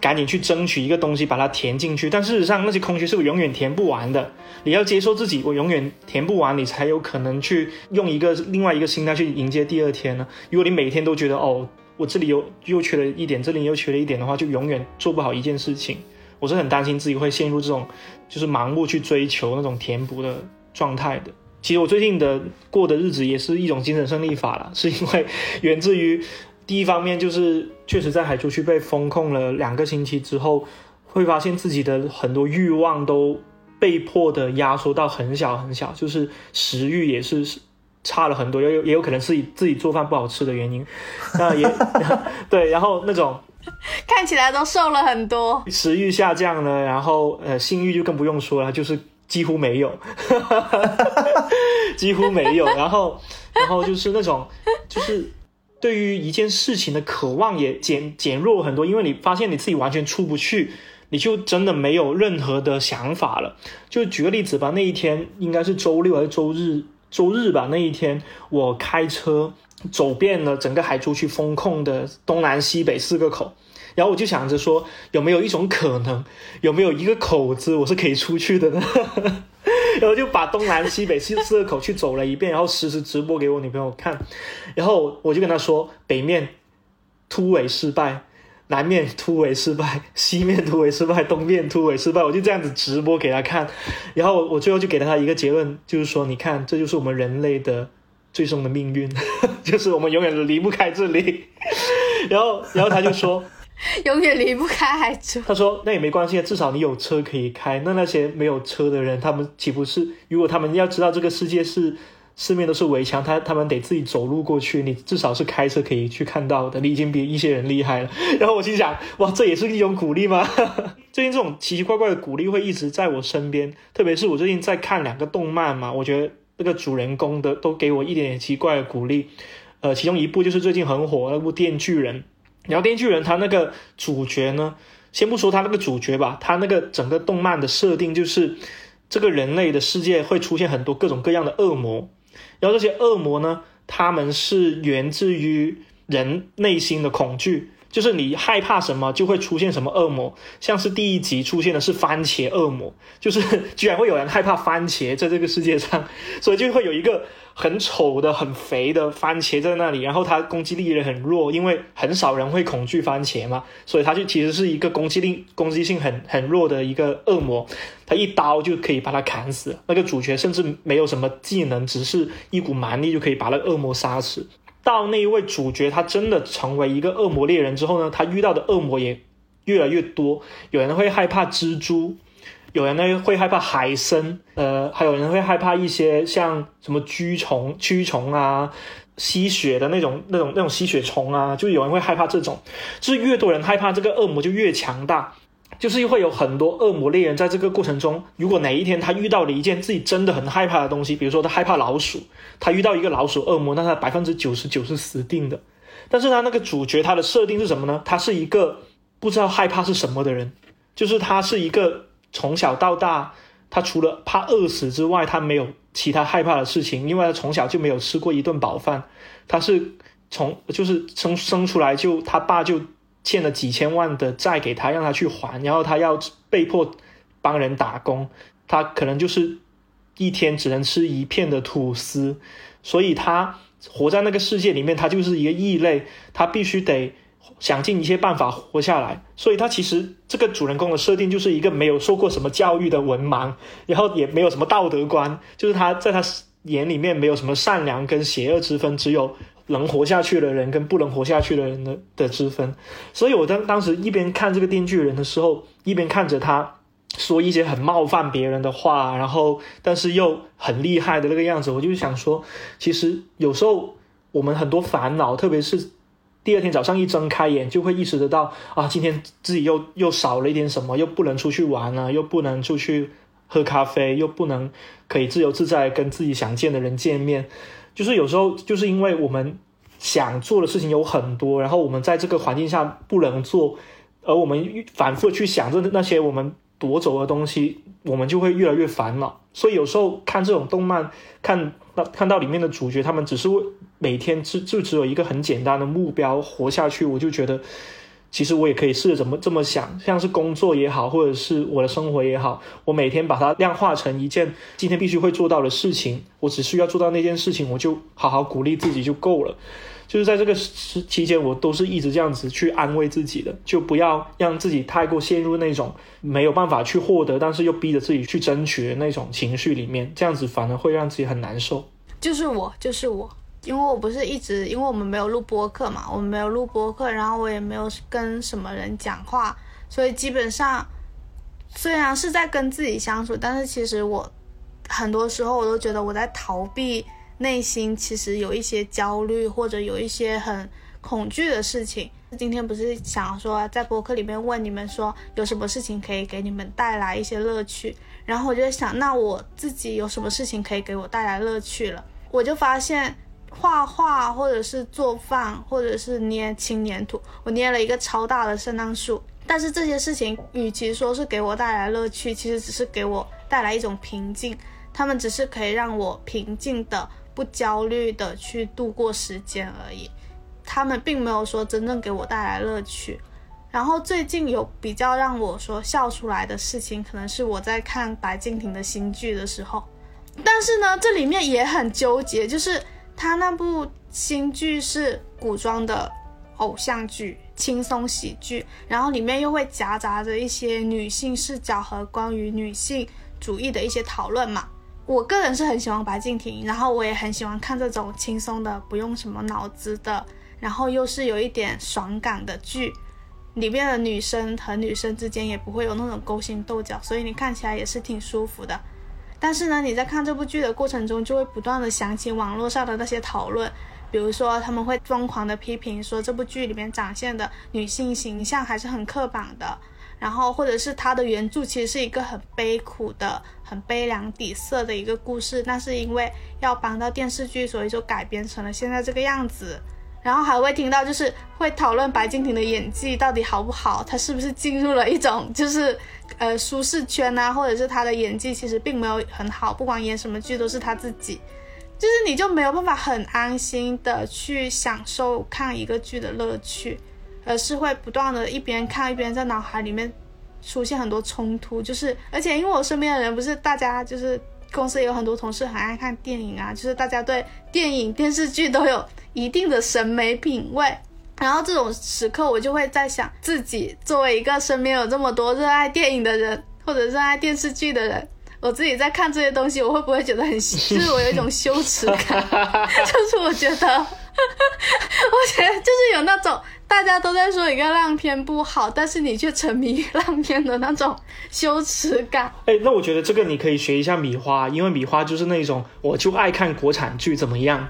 赶紧去争取一个东西把它填进去。但事实上，那些空缺是永远填不完的。你要接受自己，我永远填不完，你才有可能去用一个另外一个心态去迎接第二天呢。如果你每天都觉得哦，我这里又又缺了一点，这里又缺了一点的话，就永远做不好一件事情。我是很担心自己会陷入这种就是盲目去追求那种填补的状态的。其实我最近的过的日子也是一种精神胜利法了，是因为源自于第一方面就是确实在海珠区被封控了两个星期之后，会发现自己的很多欲望都被迫的压缩到很小很小，就是食欲也是差了很多，也有也有可能是自己做饭不好吃的原因，那也 对，然后那种 看起来都瘦了很多，食欲下降了，然后呃性欲就更不用说了，就是几乎没有，几乎没有，然后然后就是那种就是对于一件事情的渴望也减减弱很多，因为你发现你自己完全出不去，你就真的没有任何的想法了。就举个例子吧，那一天应该是周六还是周日？周日吧，那一天我开车走遍了整个海珠区封控的东南西北四个口，然后我就想着说，有没有一种可能，有没有一个口子我是可以出去的呢？然后就把东南西北四四个口去走了一遍，然后实时直播给我女朋友看，然后我就跟她说，北面突围失败。南面突围失败，西面突围失败，东面突围失败，我就这样子直播给他看，然后我最后就给了他一个结论，就是说，你看，这就是我们人类的最终的命运，就是我们永远都离不开这里。然后，然后他就说，永远离不开海珠。他说，那也没关系，至少你有车可以开。那那些没有车的人，他们岂不是？如果他们要知道这个世界是。四面都是围墙，他他们得自己走路过去，你至少是开车可以去看到的，你已经比一些人厉害了。然后我心想，哇，这也是一种鼓励吗？最近这种奇奇怪怪的鼓励会一直在我身边，特别是我最近在看两个动漫嘛，我觉得那个主人公的都给我一点点奇怪的鼓励。呃，其中一部就是最近很火那部《电锯人》，然后《电锯人》他那个主角呢，先不说他那个主角吧，他那个整个动漫的设定就是这个人类的世界会出现很多各种各样的恶魔。然后这些恶魔呢，他们是源自于人内心的恐惧，就是你害怕什么，就会出现什么恶魔。像是第一集出现的是番茄恶魔，就是居然会有人害怕番茄在这个世界上，所以就会有一个。很丑的、很肥的番茄在那里，然后它攻击力也很弱，因为很少人会恐惧番茄嘛，所以它就其实是一个攻击力、攻击性很很弱的一个恶魔，他一刀就可以把它砍死。那个主角甚至没有什么技能，只是一股蛮力就可以把那个恶魔杀死。到那一位主角他真的成为一个恶魔猎人之后呢，他遇到的恶魔也越来越多，有人会害怕蜘蛛。有人呢会害怕海参，呃，还有人会害怕一些像什么蛆虫、蛆虫啊、吸血的那种、那种、那种吸血虫啊，就有人会害怕这种。就是越多人害怕这个恶魔，就越强大。就是会有很多恶魔猎人在这个过程中，如果哪一天他遇到了一件自己真的很害怕的东西，比如说他害怕老鼠，他遇到一个老鼠恶魔，那他百分之九十九是死定的。但是他那个主角他的设定是什么呢？他是一个不知道害怕是什么的人，就是他是一个。从小到大，他除了怕饿死之外，他没有其他害怕的事情，因为他从小就没有吃过一顿饱饭。他是从就是生生出来就他爸就欠了几千万的债给他，让他去还，然后他要被迫帮人打工，他可能就是一天只能吃一片的吐司，所以他活在那个世界里面，他就是一个异类，他必须得。想尽一切办法活下来，所以他其实这个主人公的设定就是一个没有受过什么教育的文盲，然后也没有什么道德观，就是他在他眼里面没有什么善良跟邪恶之分，只有能活下去的人跟不能活下去的人的的之分。所以我当当时一边看这个电锯人的时候，一边看着他说一些很冒犯别人的话，然后但是又很厉害的那个样子，我就想说，其实有时候我们很多烦恼，特别是。第二天早上一睁开眼，就会意识得到啊，今天自己又又少了一点什么，又不能出去玩了，又不能出去喝咖啡，又不能可以自由自在跟自己想见的人见面。就是有时候就是因为我们想做的事情有很多，然后我们在这个环境下不能做，而我们反复去想着那些我们夺走的东西，我们就会越来越烦恼。所以有时候看这种动漫，看到看到里面的主角，他们只是为每天只就只有一个很简单的目标活下去，我就觉得，其实我也可以试着怎么这么想，像是工作也好，或者是我的生活也好，我每天把它量化成一件今天必须会做到的事情，我只需要做到那件事情，我就好好鼓励自己就够了。就是在这个时期间，我都是一直这样子去安慰自己的，就不要让自己太过陷入那种没有办法去获得，但是又逼着自己去争取的那种情绪里面，这样子反而会让自己很难受。就是我，就是我，因为我不是一直，因为我们没有录播客嘛，我们没有录播客，然后我也没有跟什么人讲话，所以基本上虽然是在跟自己相处，但是其实我很多时候我都觉得我在逃避。内心其实有一些焦虑，或者有一些很恐惧的事情。今天不是想说在播客里面问你们说有什么事情可以给你们带来一些乐趣，然后我就在想，那我自己有什么事情可以给我带来乐趣了？我就发现画画，或者是做饭，或者是捏轻粘土。我捏了一个超大的圣诞树，但是这些事情与其说是给我带来乐趣，其实只是给我带来一种平静。他们只是可以让我平静的。不焦虑的去度过时间而已，他们并没有说真正给我带来乐趣。然后最近有比较让我说笑出来的事情，可能是我在看白敬亭的新剧的时候。但是呢，这里面也很纠结，就是他那部新剧是古装的偶像剧、轻松喜剧，然后里面又会夹杂着一些女性视角和关于女性主义的一些讨论嘛。我个人是很喜欢白敬亭，然后我也很喜欢看这种轻松的、不用什么脑子的，然后又是有一点爽感的剧，里面的女生和女生之间也不会有那种勾心斗角，所以你看起来也是挺舒服的。但是呢，你在看这部剧的过程中，就会不断的想起网络上的那些讨论，比如说他们会疯狂的批评说这部剧里面展现的女性形象还是很刻板的。然后，或者是它的原著其实是一个很悲苦的、很悲凉底色的一个故事，那是因为要搬到电视剧，所以就改编成了现在这个样子。然后还会听到，就是会讨论白敬亭的演技到底好不好，他是不是进入了一种就是呃舒适圈啊，或者是他的演技其实并没有很好，不管演什么剧都是他自己，就是你就没有办法很安心的去享受看一个剧的乐趣。而是会不断的一边看一边在脑海里面出现很多冲突，就是而且因为我身边的人不是大家就是公司也有很多同事很爱看电影啊，就是大家对电影电视剧都有一定的审美品味，然后这种时刻我就会在想，自己作为一个身边有这么多热爱电影的人或者热爱电视剧的人，我自己在看这些东西，我会不会觉得很就是我有一种羞耻感，就是我觉得，我觉得就是有那种。大家都在说一个烂片不好，但是你却沉迷于烂片的那种羞耻感。哎，那我觉得这个你可以学一下米花，因为米花就是那种 我就爱看国产剧，怎么样？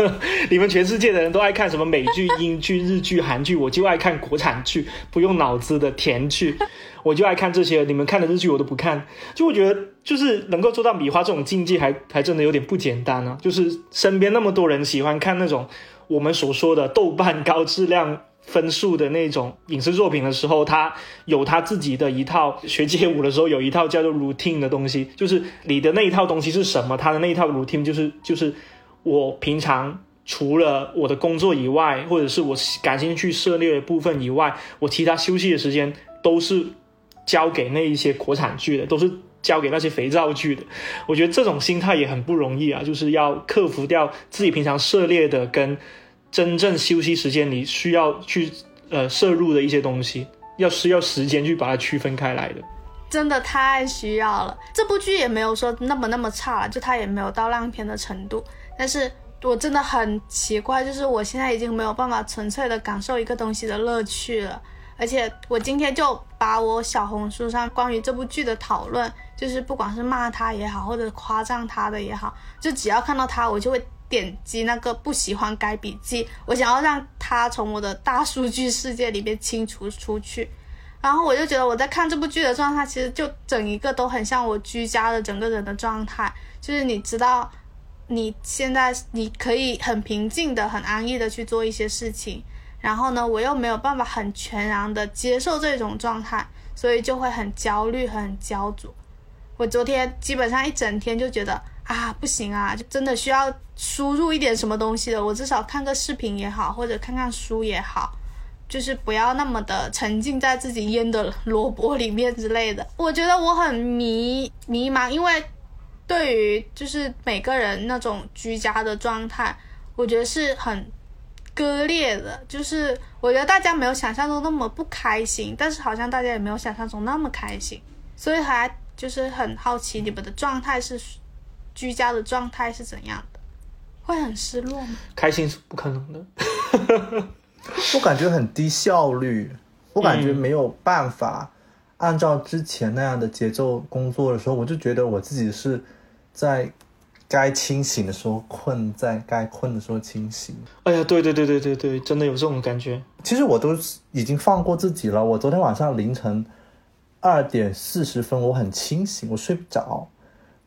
你们全世界的人都爱看什么美剧、英剧、日剧、韩剧，我就爱看国产剧，不用脑子的甜剧，我就爱看这些。你们看的日剧我都不看，就我觉得就是能够做到米花这种境界，还还真的有点不简单呢。就是身边那么多人喜欢看那种我们所说的豆瓣高质量。分数的那种影视作品的时候，他有他自己的一套学街舞的时候有一套叫做 routine 的东西，就是你的那一套东西是什么？他的那一套 routine 就是就是我平常除了我的工作以外，或者是我感兴趣涉猎的部分以外，我其他休息的时间都是交给那一些国产剧的，都是交给那些肥皂剧的。我觉得这种心态也很不容易啊，就是要克服掉自己平常涉猎的跟。真正休息时间，你需要去呃摄入的一些东西，要需要时间去把它区分开来的，真的太需要了。这部剧也没有说那么那么差了，就它也没有到烂片的程度。但是我真的很奇怪，就是我现在已经没有办法纯粹的感受一个东西的乐趣了。而且我今天就把我小红书上关于这部剧的讨论，就是不管是骂他也好，或者夸赞他的也好，就只要看到他，我就会。点击那个不喜欢该笔记，我想要让它从我的大数据世界里面清除出去。然后我就觉得我在看这部剧的状态，其实就整一个都很像我居家的整个人的状态。就是你知道，你现在你可以很平静的、很安逸的去做一些事情，然后呢，我又没有办法很全然的接受这种状态，所以就会很焦虑、很焦灼。我昨天基本上一整天就觉得。啊，不行啊，就真的需要输入一点什么东西的。我至少看个视频也好，或者看看书也好，就是不要那么的沉浸在自己腌的萝卜里面之类的。我觉得我很迷迷茫，因为对于就是每个人那种居家的状态，我觉得是很割裂的，就是我觉得大家没有想象中那么不开心，但是好像大家也没有想象中那么开心，所以还就是很好奇你们的状态是居家的状态是怎样的，会很失落吗？开心是不可能的。我感觉很低效率，我感觉没有办法按照之前那样的节奏工作的时候，我就觉得我自己是在该清醒的时候困，在该困的时候清醒。哎呀，对对对对对对，真的有这种感觉。其实我都已经放过自己了。我昨天晚上凌晨二点四十分，我很清醒，我睡不着。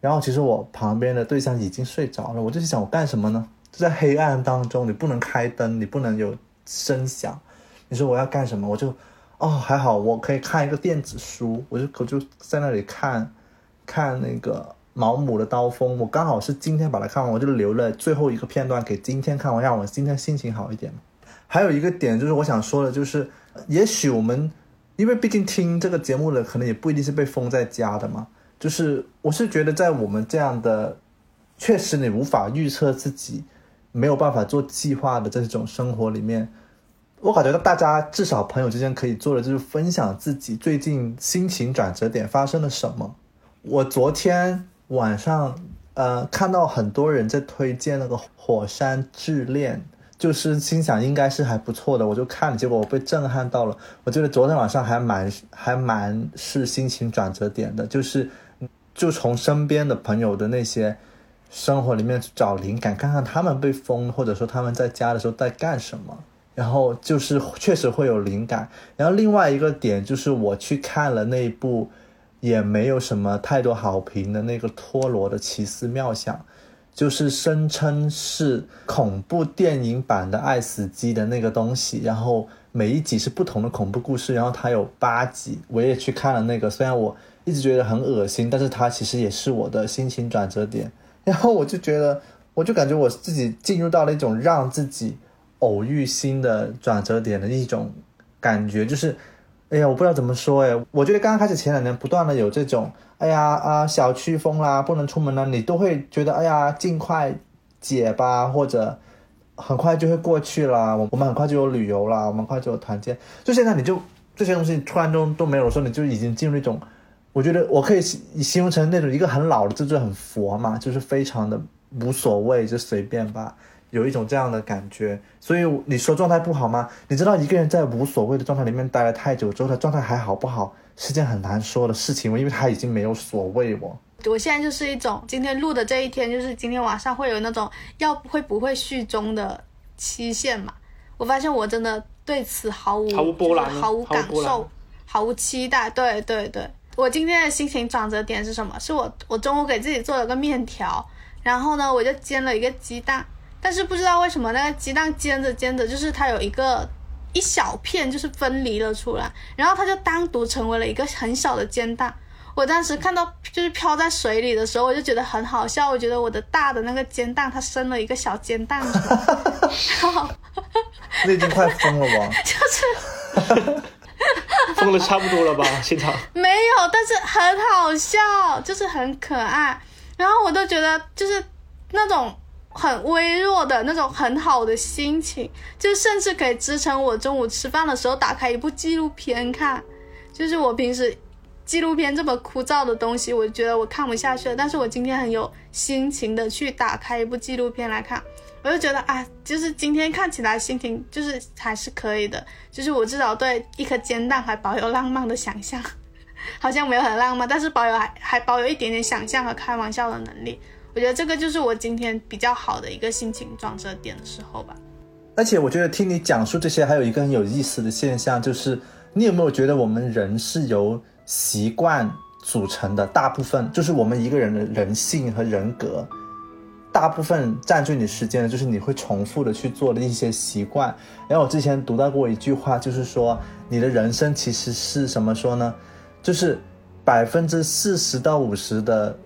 然后其实我旁边的对象已经睡着了，我就想我干什么呢？就在黑暗当中，你不能开灯，你不能有声响。你说我要干什么？我就哦还好，我可以看一个电子书，我就我就在那里看，看那个毛姆的刀锋。我刚好是今天把它看完，我就留了最后一个片段给今天看完，让我今天心情好一点。还有一个点就是我想说的，就是也许我们因为毕竟听这个节目的可能也不一定是被封在家的嘛。就是我是觉得在我们这样的，确实你无法预测自己，没有办法做计划的这种生活里面，我感觉到大家至少朋友之间可以做的就是分享自己最近心情转折点发生了什么。我昨天晚上呃看到很多人在推荐那个《火山之恋》。就是心想应该是还不错的，我就看了，结果我被震撼到了。我觉得昨天晚上还蛮还蛮是心情转折点的，就是就从身边的朋友的那些生活里面找灵感，看看他们被封，或者说他们在家的时候在干什么，然后就是确实会有灵感。然后另外一个点就是我去看了那一部也没有什么太多好评的那个托罗的奇思妙想。就是声称是恐怖电影版的《爱死机》的那个东西，然后每一集是不同的恐怖故事，然后它有八集，我也去看了那个，虽然我一直觉得很恶心，但是它其实也是我的心情转折点。然后我就觉得，我就感觉我自己进入到了一种让自己偶遇新的转折点的一种感觉，就是，哎呀，我不知道怎么说哎，我觉得刚刚开始前两年不断的有这种。哎呀啊，小区封啦，不能出门了，你都会觉得哎呀，尽快解吧，或者很快就会过去了。我我们很快就有旅游了，我们快就有团建。就现在你就这些东西突然中都没有的时候，你就已经进入一种，我觉得我可以形容成那种一个很老的，就是很佛嘛，就是非常的无所谓，就随便吧，有一种这样的感觉。所以你说状态不好吗？你知道一个人在无所谓的状态里面待了太久之后，他状态还好不好？是件很难说的事情，因为他已经没有所谓我。我现在就是一种今天录的这一天，就是今天晚上会有那种要会不会续中的期限嘛？我发现我真的对此毫无毫无波澜，毫无感受，毫无期待。对对对，我今天的心情转折点是什么？是我我中午给自己做了个面条，然后呢我就煎了一个鸡蛋，但是不知道为什么那个鸡蛋煎着煎着，就是它有一个。一小片就是分离了出来，然后它就单独成为了一个很小的煎蛋。我当时看到就是飘在水里的时候，我就觉得很好笑。我觉得我的大的那个煎蛋它生了一个小煎蛋，哈哈那已经快疯了吧？就是疯的差不多了吧？现场 没但是很好笑，就是很可爱。然后我都觉得就是那种。很微弱的那种很好的心情，就甚至可以支撑我中午吃饭的时候打开一部纪录片看。就是我平时纪录片这么枯燥的东西，我觉得我看不下去了。但是我今天很有心情的去打开一部纪录片来看，我就觉得啊，就是今天看起来心情就是还是可以的。就是我至少对一颗煎蛋还保有浪漫的想象，好像没有很浪漫，但是保有还还保有一点点想象和开玩笑的能力。我觉得这个就是我今天比较好的一个心情转折点的时候吧。而且我觉得听你讲述这些，还有一个很有意思的现象，就是你有没有觉得我们人是由习惯组成的？大部分就是我们一个人的人性和人格，大部分占据你时间的，就是你会重复的去做的一些习惯。然后我之前读到过一句话，就是说你的人生其实是什么说呢？就是百分之四十到五十的。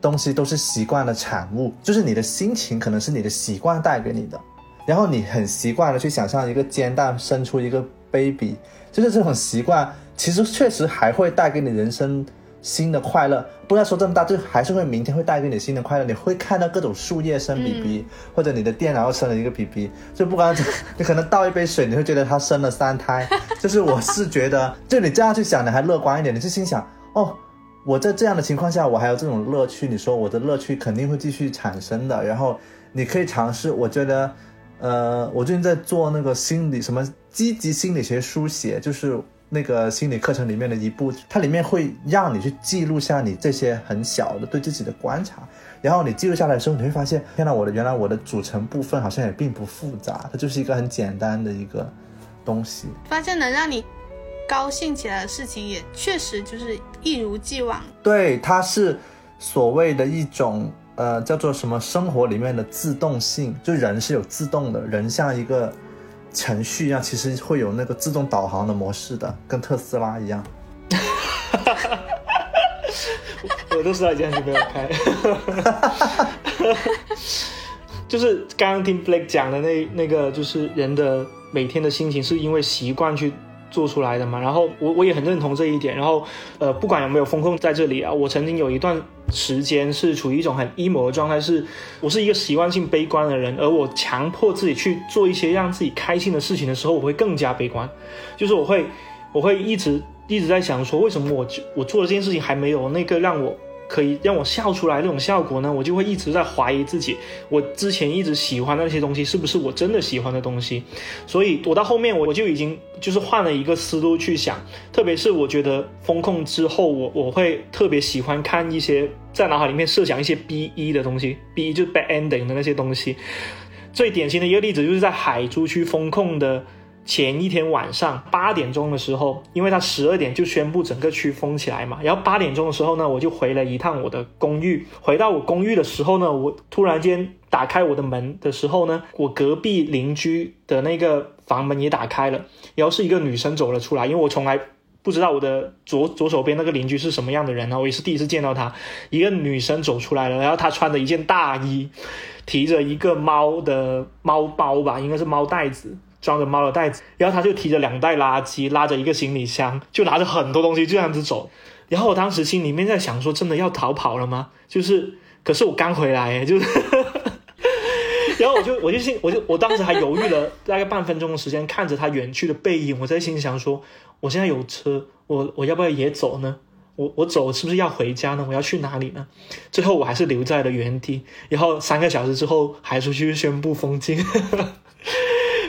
东西都是习惯的产物，就是你的心情可能是你的习惯带给你的，然后你很习惯的去想象一个煎蛋生出一个 baby，就是这种习惯，其实确实还会带给你人生新的快乐。不要说这么大，就还是会明天会带给你新的快乐。你会看到各种树叶生 BB，、或者你的电脑生了一个 BB，就不管你可能倒一杯水，你会觉得它生了三胎。就是我是觉得，就你这样去想，你还乐观一点，你是心想哦。我在这样的情况下，我还有这种乐趣，你说我的乐趣肯定会继续产生的。然后你可以尝试，我觉得，呃，我最近在做那个心理什么积极心理学书写，就是那个心理课程里面的一步，它里面会让你去记录下你这些很小的对自己的观察。然后你记录下来的时候，你会发现，天呐，我的原来我的组成部分好像也并不复杂，它就是一个很简单的一个东西。发现能让你高兴起来的事情，也确实就是一如既往。对，它是所谓的一种呃叫做什么生活里面的自动性，就人是有自动的，人像一个程序一样，其实会有那个自动导航的模式的，跟特斯拉一样。我都知道这样就没有开。就是刚刚听 Blake 讲的那那个，就是人的每天的心情是因为习惯去做出来的嘛。然后我我也很认同这一点。然后呃，不管有没有风控在这里啊，我曾经有一段时间是处于一种很 emo 的状态，是我是一个习惯性悲观的人，而我强迫自己去做一些让自己开心的事情的时候，我会更加悲观，就是我会我会一直一直在想说，为什么我我做的这件事情还没有那个让我。可以让我笑出来那种效果呢，我就会一直在怀疑自己，我之前一直喜欢的那些东西是不是我真的喜欢的东西，所以我到后面我就已经就是换了一个思路去想，特别是我觉得风控之后，我我会特别喜欢看一些在脑海里面设想一些 B E 的东西，B E 就是 bad ending 的那些东西。最典型的一个例子就是在海珠区风控的。前一天晚上八点钟的时候，因为他十二点就宣布整个区封起来嘛，然后八点钟的时候呢，我就回了一趟我的公寓。回到我公寓的时候呢，我突然间打开我的门的时候呢，我隔壁邻居的那个房门也打开了，然后是一个女生走了出来，因为我从来不知道我的左左手边那个邻居是什么样的人呢，我也是第一次见到她，一个女生走出来了，然后她穿着一件大衣，提着一个猫的猫包吧，应该是猫袋子。装着猫的袋子，然后他就提着两袋垃圾，拉着一个行李箱，就拿着很多东西就这样子走。然后我当时心里面在想说，真的要逃跑了吗？就是，可是我刚回来，就是，然后我就我就心我就我当时还犹豫了大概半分钟的时间，看着他远去的背影，我在心想说，我现在有车，我我要不要也走呢？我我走是不是要回家呢？我要去哪里呢？最后我还是留在了原地。然后三个小时之后，还出去宣布封禁。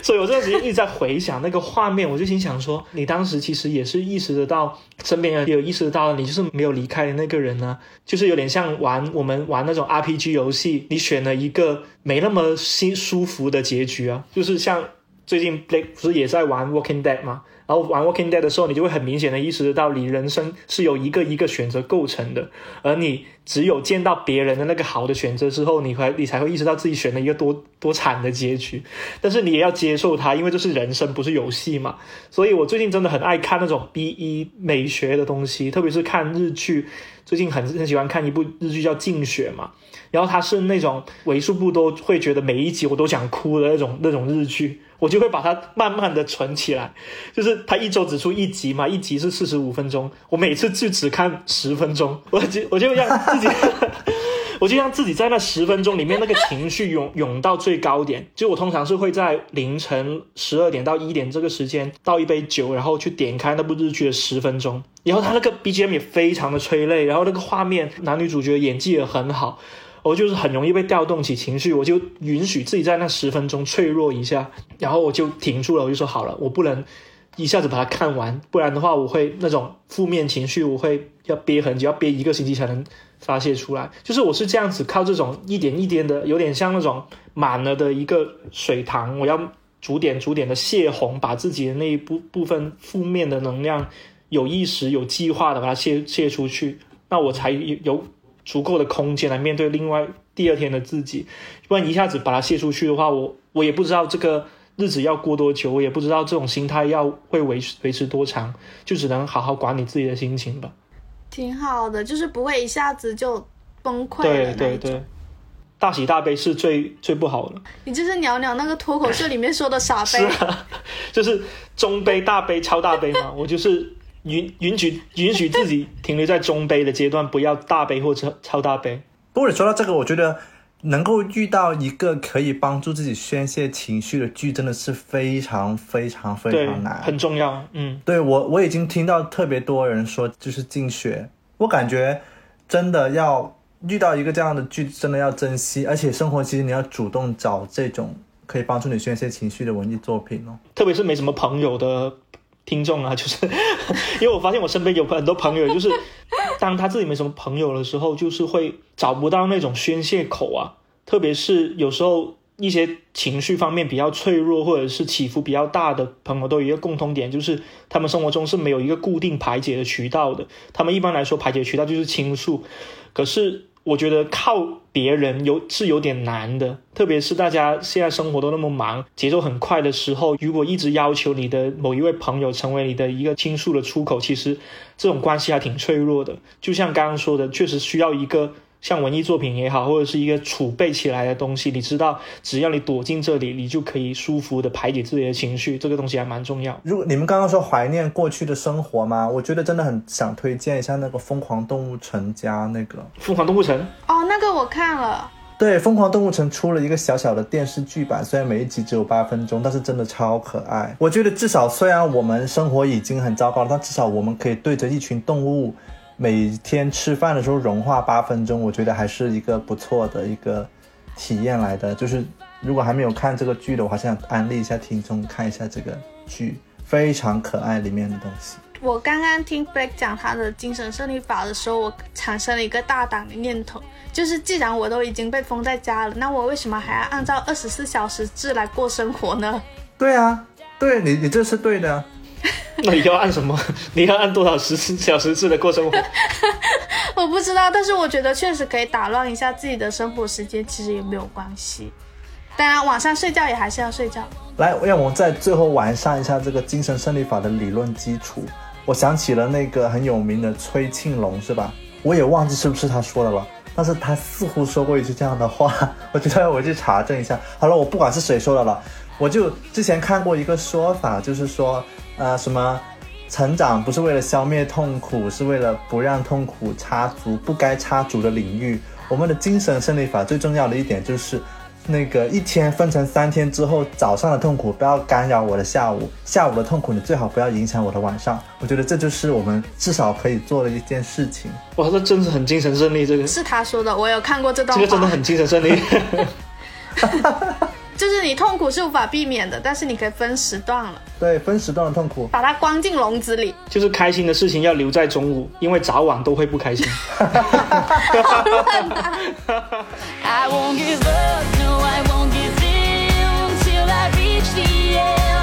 所以我这段时间一直在回想那个画面，我就心想说，你当时其实也是意识得到，身边人也有意识得到，你就是没有离开的那个人呢，就是有点像玩我们玩那种 RPG 游戏，你选了一个没那么心舒服的结局啊，就是像最近 Blake 不是也在玩 Walking Dead 吗？然后玩 Walking Dead 的时候，你就会很明显的意识到，你人生是由一个一个选择构成的，而你只有见到别人的那个好的选择之后，你会你才会意识到自己选了一个多多惨的结局。但是你也要接受它，因为这是人生，不是游戏嘛。所以我最近真的很爱看那种 B E 美学的东西，特别是看日剧。最近很很喜欢看一部日剧叫《静雪》嘛，然后它是那种为数不多会觉得每一集我都想哭的那种那种日剧。我就会把它慢慢的存起来，就是它一周只出一集嘛，一集是四十五分钟，我每次就只看十分钟，我就我就让自己，我就让自己在那十分钟里面那个情绪涌涌到最高点。就我通常是会在凌晨十二点到一点这个时间倒一杯酒，然后去点开那部日剧的十分钟，然后它那个 BGM 也非常的催泪，然后那个画面男女主角演技也很好。我就是很容易被调动起情绪，我就允许自己在那十分钟脆弱一下，然后我就停住了，我就说好了，我不能一下子把它看完，不然的话我会那种负面情绪，我会要憋很久，要憋一个星期才能发泄出来。就是我是这样子靠这种一点一点的，有点像那种满了的一个水塘，我要逐点逐点的泄洪，把自己的那一部部分负面的能量有意识、有计划的把它泄泄出去，那我才有。足够的空间来面对另外第二天的自己，不然一下子把它泄出去的话，我我也不知道这个日子要过多久，我也不知道这种心态要会维持维持多长，就只能好好管理自己的心情吧。挺好的，就是不会一下子就崩溃。对对对，大喜大悲是最最不好的。你就是鸟鸟那个脱口秀里面说的傻悲，是啊，就是中悲大悲超大悲嘛，我就是。允允许允许自己停留在中杯的阶段，不要大杯或者超大杯。不过你说到这个，我觉得能够遇到一个可以帮助自己宣泄情绪的剧，真的是非常非常非常，难。很重要。嗯，对我我已经听到特别多人说，就是静学，我感觉真的要遇到一个这样的剧，真的要珍惜，而且生活其实你要主动找这种可以帮助你宣泄情绪的文艺作品哦。特别是没什么朋友的听众啊，就是 因为我发现我身边有很多朋友，就是当他自己没什么朋友的时候，就是会找不到那种宣泄口啊。特别是有时候一些情绪方面比较脆弱或者是起伏比较大的朋友，都有一个共通点，就是他们生活中是没有一个固定排解的渠道的。他们一般来说排解渠道就是倾诉，可是我觉得靠别人有是有点难的，特别是大家现在生活都那么忙，节奏很快的时候，如果一直要求你的某一位朋友成为你的一个倾诉的出口，其实这种关系还挺脆弱的。就像刚刚说的，确实需要一个像文艺作品也好，或者是一个储备起来的东西。你知道，只要你躲进这里，你就可以舒服的排解自己的情绪，这个东西还蛮重要。如果你们刚刚说怀念过去的生活吗，我觉得真的很想推荐一下那个《疯狂动物城》加那个。疯狂动物城，哦，那个我看了，对，《疯狂动物城》出了一个小小的电视剧版，虽然每一集只有八分钟，但是真的超可爱。我觉得至少虽然我们生活已经很糟糕了，但至少我们可以对着一群动物，每天吃饭的时候融化八分钟，我觉得还是一个不错的一个体验来的。就是如果还没有看这个剧的，我还是想安利一下听众看一下这个剧，非常可爱里面的东西。我刚刚听 Blake 讲他的精神胜利法的时候，我产生了一个大胆的念头，就是既然我都已经被封在家了，那我为什么还要按照二十四小时制来过生活呢？对啊，对你你这是对的啊。那你要按什么？你要按多少时小时制的过生活？我不知道，但是我觉得确实可以打乱一下自己的生活时间，其实也没有关系。当然，晚上睡觉也还是要睡觉。来，让我们在最后完善一下这个精神胜利法的理论基础。我想起了那个很有名的崔庆龙，是吧？我也忘记是不是他说的了，但是他似乎说过一句这样的话，我觉得我去查证一下。好了，我不管是谁说的了，我就之前看过一个说法，就是说，呃，什么成长不是为了消灭痛苦，是为了不让痛苦插足不该插足的领域。我们的精神胜利法最重要的一点就是。那个一天分成三天之后，早上的痛苦不要干扰我的下午，下午的痛苦你最好不要影响我的晚上。我觉得这就是我们至少可以做的一件事情。哇，这真是很精神胜利，这个是他说的，我有看过这段话。这个真的很精神胜利。就是你痛苦是无法避免的，但是你可以分时段了。对，分时段的痛苦，把它关进笼子里。就是开心的事情要留在中午，因为早晚都会不开心。I won't give up, no, I won't give in till I reach the end.